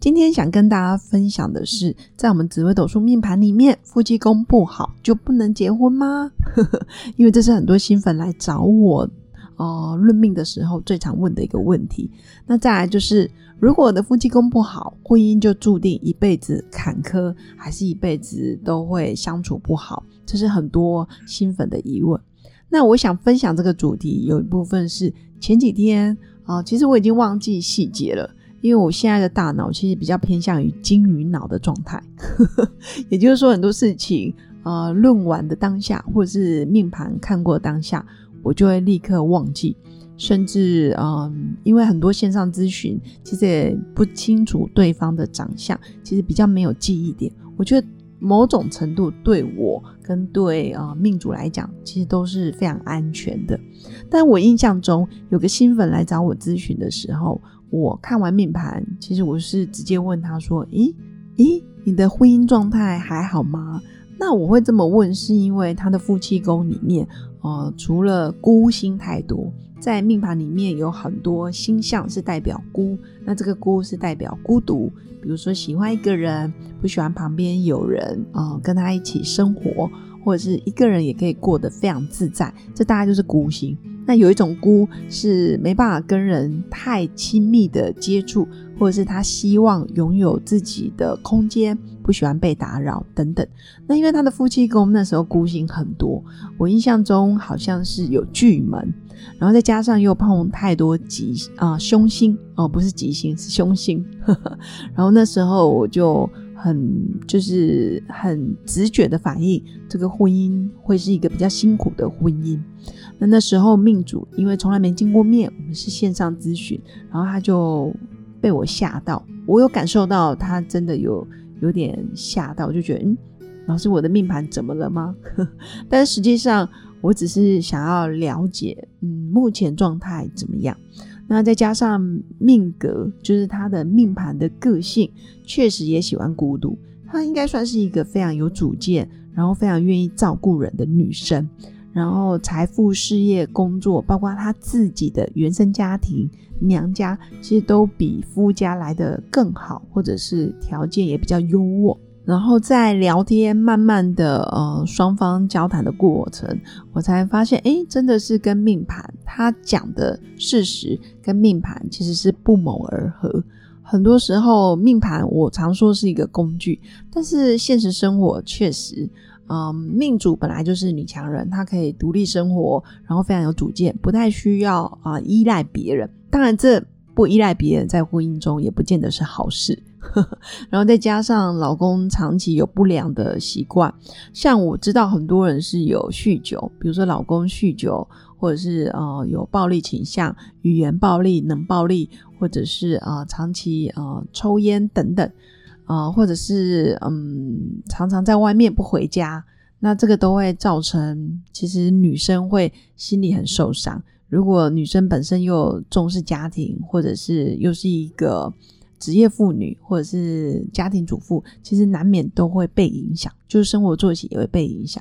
今天想跟大家分享的是，在我们紫微斗数命盘里面，夫妻宫不好就不能结婚吗？因为这是很多新粉来找我哦论命的时候最常问的一个问题。那再来就是，如果我的夫妻宫不好，婚姻就注定一辈子坎坷，还是一辈子都会相处不好？这是很多新粉的疑问。那我想分享这个主题，有一部分是前几天啊，其实我已经忘记细节了。因为我现在的大脑其实比较偏向于金鱼脑的状态，也就是说很多事情啊论完的当下，或者是命盘看过当下，我就会立刻忘记，甚至嗯，因为很多线上咨询其实也不清楚对方的长相，其实比较没有记忆点。我觉得某种程度对我跟对啊命主来讲，其实都是非常安全的。但我印象中有个新粉来找我咨询的时候。我看完命盘，其实我是直接问他说：“咦咦，你的婚姻状态还好吗？”那我会这么问，是因为他的夫妻宫里面，呃，除了孤星太多，在命盘里面有很多星象是代表孤，那这个孤是代表孤独，比如说喜欢一个人，不喜欢旁边有人啊跟他一起生活，或者是一个人也可以过得非常自在，这大概就是孤星。那有一种孤是没办法跟人太亲密的接触，或者是他希望拥有自己的空间，不喜欢被打扰等等。那因为他的夫妻宫那时候孤星很多，我印象中好像是有巨门，然后再加上又碰太多吉啊凶星哦，不是吉星是凶星，然后那时候我就。很就是很直觉的反应，这个婚姻会是一个比较辛苦的婚姻。那那时候命主因为从来没见过面，我们是线上咨询，然后他就被我吓到，我有感受到他真的有有点吓到，就觉得嗯，老师我的命盘怎么了吗？但实际上我只是想要了解，嗯，目前状态怎么样。那再加上命格，就是他的命盘的个性，确实也喜欢孤独。她应该算是一个非常有主见，然后非常愿意照顾人的女生。然后财富、事业、工作，包括他自己的原生家庭、娘家，其实都比夫家来的更好，或者是条件也比较优渥。然后在聊天，慢慢的，呃，双方交谈的过程，我才发现，哎，真的是跟命盘他讲的事实跟命盘其实是不谋而合。很多时候，命盘我常说是一个工具，但是现实生活确实，嗯，命主本来就是女强人，她可以独立生活，然后非常有主见，不太需要啊依赖别人。当然，这不依赖别人在婚姻中也不见得是好事。然后再加上老公长期有不良的习惯，像我知道很多人是有酗酒，比如说老公酗酒，或者是呃有暴力倾向，语言暴力、冷暴力，或者是啊长期啊抽烟等等，啊或者是嗯常常在外面不回家，那这个都会造成其实女生会心里很受伤。如果女生本身又重视家庭，或者是又是一个。职业妇女或者是家庭主妇，其实难免都会被影响，就是生活作息也会被影响。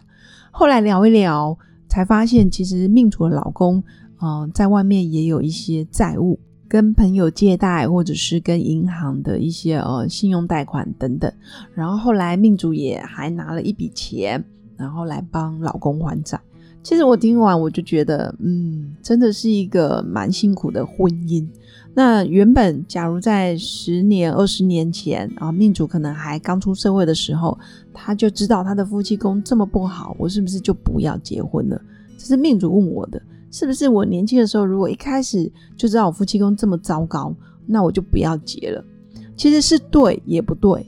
后来聊一聊，才发现其实命主的老公，嗯，在外面也有一些债务，跟朋友借贷，或者是跟银行的一些呃信用贷款等等。然后后来命主也还拿了一笔钱，然后来帮老公还债。其实我听完我就觉得，嗯，真的是一个蛮辛苦的婚姻。那原本假如在十年、二十年前啊，命主可能还刚出社会的时候，他就知道他的夫妻宫这么不好，我是不是就不要结婚了？这是命主问我的，是不是我年轻的时候如果一开始就知道我夫妻宫这么糟糕，那我就不要结了？其实是对也不对，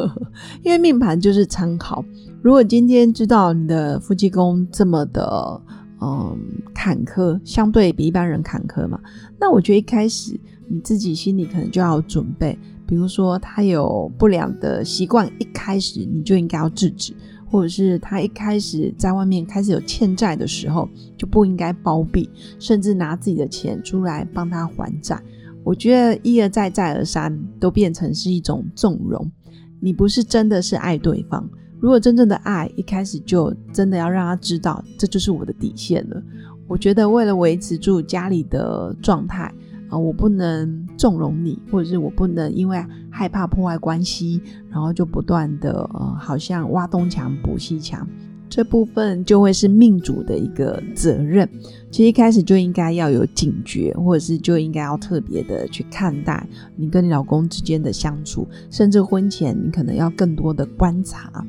因为命盘就是参考。如果今天知道你的夫妻宫这么的。嗯，坎坷相对比一般人坎坷嘛。那我觉得一开始你自己心里可能就要准备，比如说他有不良的习惯，一开始你就应该要制止。或者是他一开始在外面开始有欠债的时候，就不应该包庇，甚至拿自己的钱出来帮他还债。我觉得一而再再而三都变成是一种纵容。你不是真的是爱对方，如果真正的爱一开始就真的要让他知道，这就是我的底线了。我觉得为了维持住家里的状态。我不能纵容你，或者是我不能因为害怕破坏关系，然后就不断的呃，好像挖东墙补西墙，这部分就会是命主的一个责任。其实一开始就应该要有警觉，或者是就应该要特别的去看待你跟你老公之间的相处，甚至婚前你可能要更多的观察。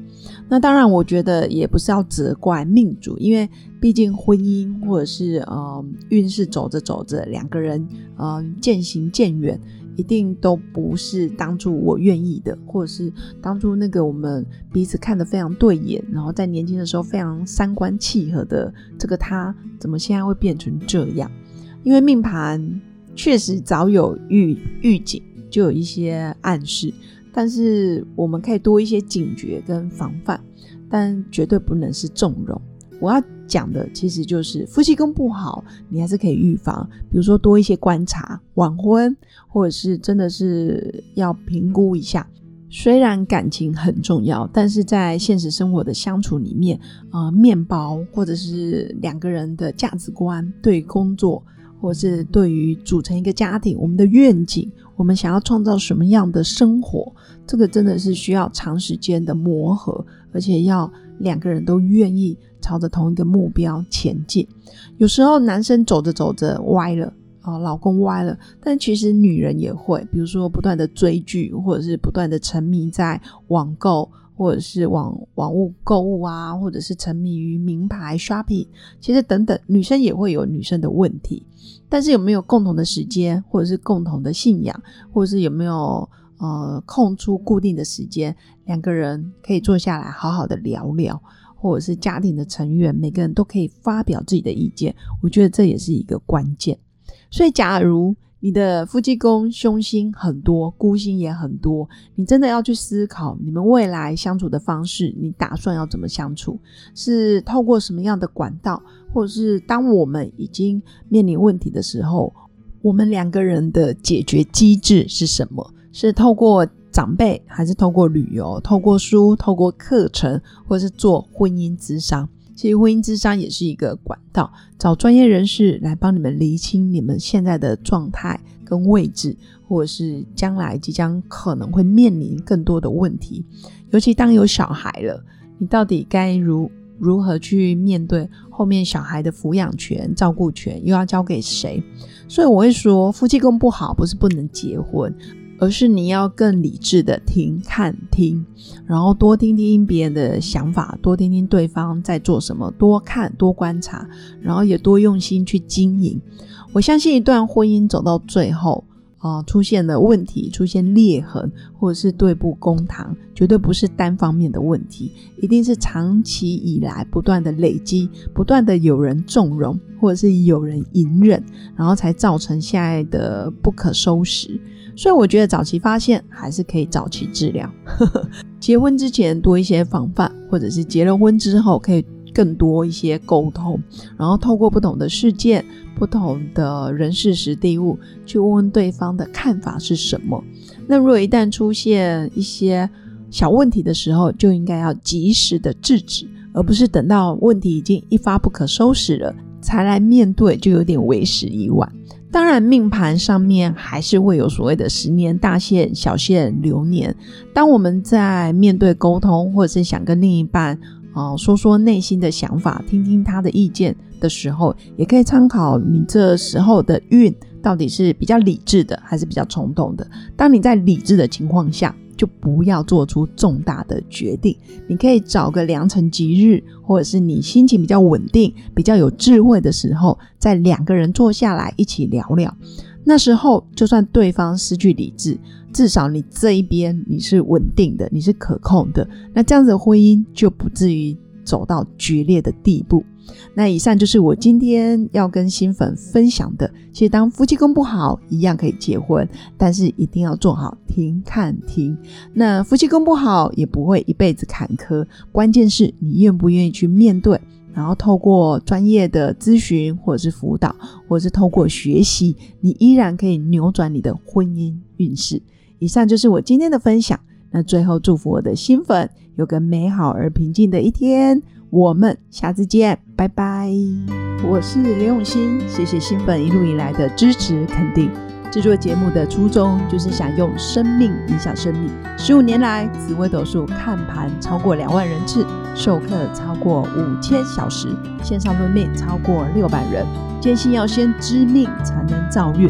那当然，我觉得也不是要责怪命主，因为毕竟婚姻或者是呃运势走着走着，两个人呃渐行渐远，一定都不是当初我愿意的，或者是当初那个我们彼此看得非常对眼，然后在年轻的时候非常三观契合的这个他，怎么现在会变成这样？因为命盘确实早有预预警，就有一些暗示。但是我们可以多一些警觉跟防范，但绝对不能是纵容。我要讲的其实就是夫妻宫不好，你还是可以预防，比如说多一些观察，晚婚，或者是真的是要评估一下。虽然感情很重要，但是在现实生活的相处里面，啊，面包或者是两个人的价值观，对工作。或者是对于组成一个家庭，我们的愿景，我们想要创造什么样的生活，这个真的是需要长时间的磨合，而且要两个人都愿意朝着同一个目标前进。有时候男生走着走着歪了啊，老公歪了，但其实女人也会，比如说不断的追剧，或者是不断的沉迷在网购。或者是网网物购物啊，或者是沉迷于名牌 shopping，其实等等，女生也会有女生的问题。但是有没有共同的时间，或者是共同的信仰，或者是有没有呃空出固定的时间，两个人可以坐下来好好的聊聊，或者是家庭的成员每个人都可以发表自己的意见，我觉得这也是一个关键。所以假如。你的夫妻宫凶星很多，孤星也很多，你真的要去思考你们未来相处的方式，你打算要怎么相处？是透过什么样的管道，或者是当我们已经面临问题的时候，我们两个人的解决机制是什么？是透过长辈，还是透过旅游、透过书、透过课程，或是做婚姻咨商？其实婚姻之商也是一个管道，找专业人士来帮你们厘清你们现在的状态跟位置，或者是将来即将可能会面临更多的问题。尤其当有小孩了，你到底该如如何去面对后面小孩的抚养权、照顾权又要交给谁？所以我会说，夫妻宫不好不是不能结婚。而是你要更理智的听、看、听，然后多听听别人的想法，多听听对方在做什么，多看、多观察，然后也多用心去经营。我相信一段婚姻走到最后，啊，出现了问题，出现裂痕，或者是对簿公堂，绝对不是单方面的问题，一定是长期以来不断的累积，不断的有人纵容，或者是有人隐忍，然后才造成现在的不可收拾。所以我觉得早期发现还是可以早期治疗。结婚之前多一些防范，或者是结了婚之后可以更多一些沟通，然后透过不同的事件、不同的人事实地物去问问对方的看法是什么。那如果一旦出现一些小问题的时候，就应该要及时的制止，而不是等到问题已经一发不可收拾了才来面对，就有点为时已晚。当然，命盘上面还是会有所谓的十年大限、小限、流年。当我们在面对沟通，或者是想跟另一半啊说说内心的想法，听听他的意见的时候，也可以参考你这时候的运到底是比较理智的，还是比较冲动的。当你在理智的情况下。就不要做出重大的决定。你可以找个良辰吉日，或者是你心情比较稳定、比较有智慧的时候，在两个人坐下来一起聊聊。那时候，就算对方失去理智，至少你这一边你是稳定的，你是可控的。那这样子的婚姻就不至于走到决裂的地步。那以上就是我今天要跟新粉分享的。其实当夫妻宫不好，一样可以结婚，但是一定要做好停看停。那夫妻宫不好也不会一辈子坎坷，关键是你愿不愿意去面对，然后透过专业的咨询或者是辅导，或者是透过学习，你依然可以扭转你的婚姻运势。以上就是我今天的分享。那最后祝福我的新粉有个美好而平静的一天。我们下次见，拜拜！我是刘永新，谢谢新粉一路以来的支持肯定。制作节目的初衷就是想用生命影响生命。十五年来，紫微斗数看盘超过两万人次，授课超过五千小时，线上论命超过六百人。坚信要先知命才能造运，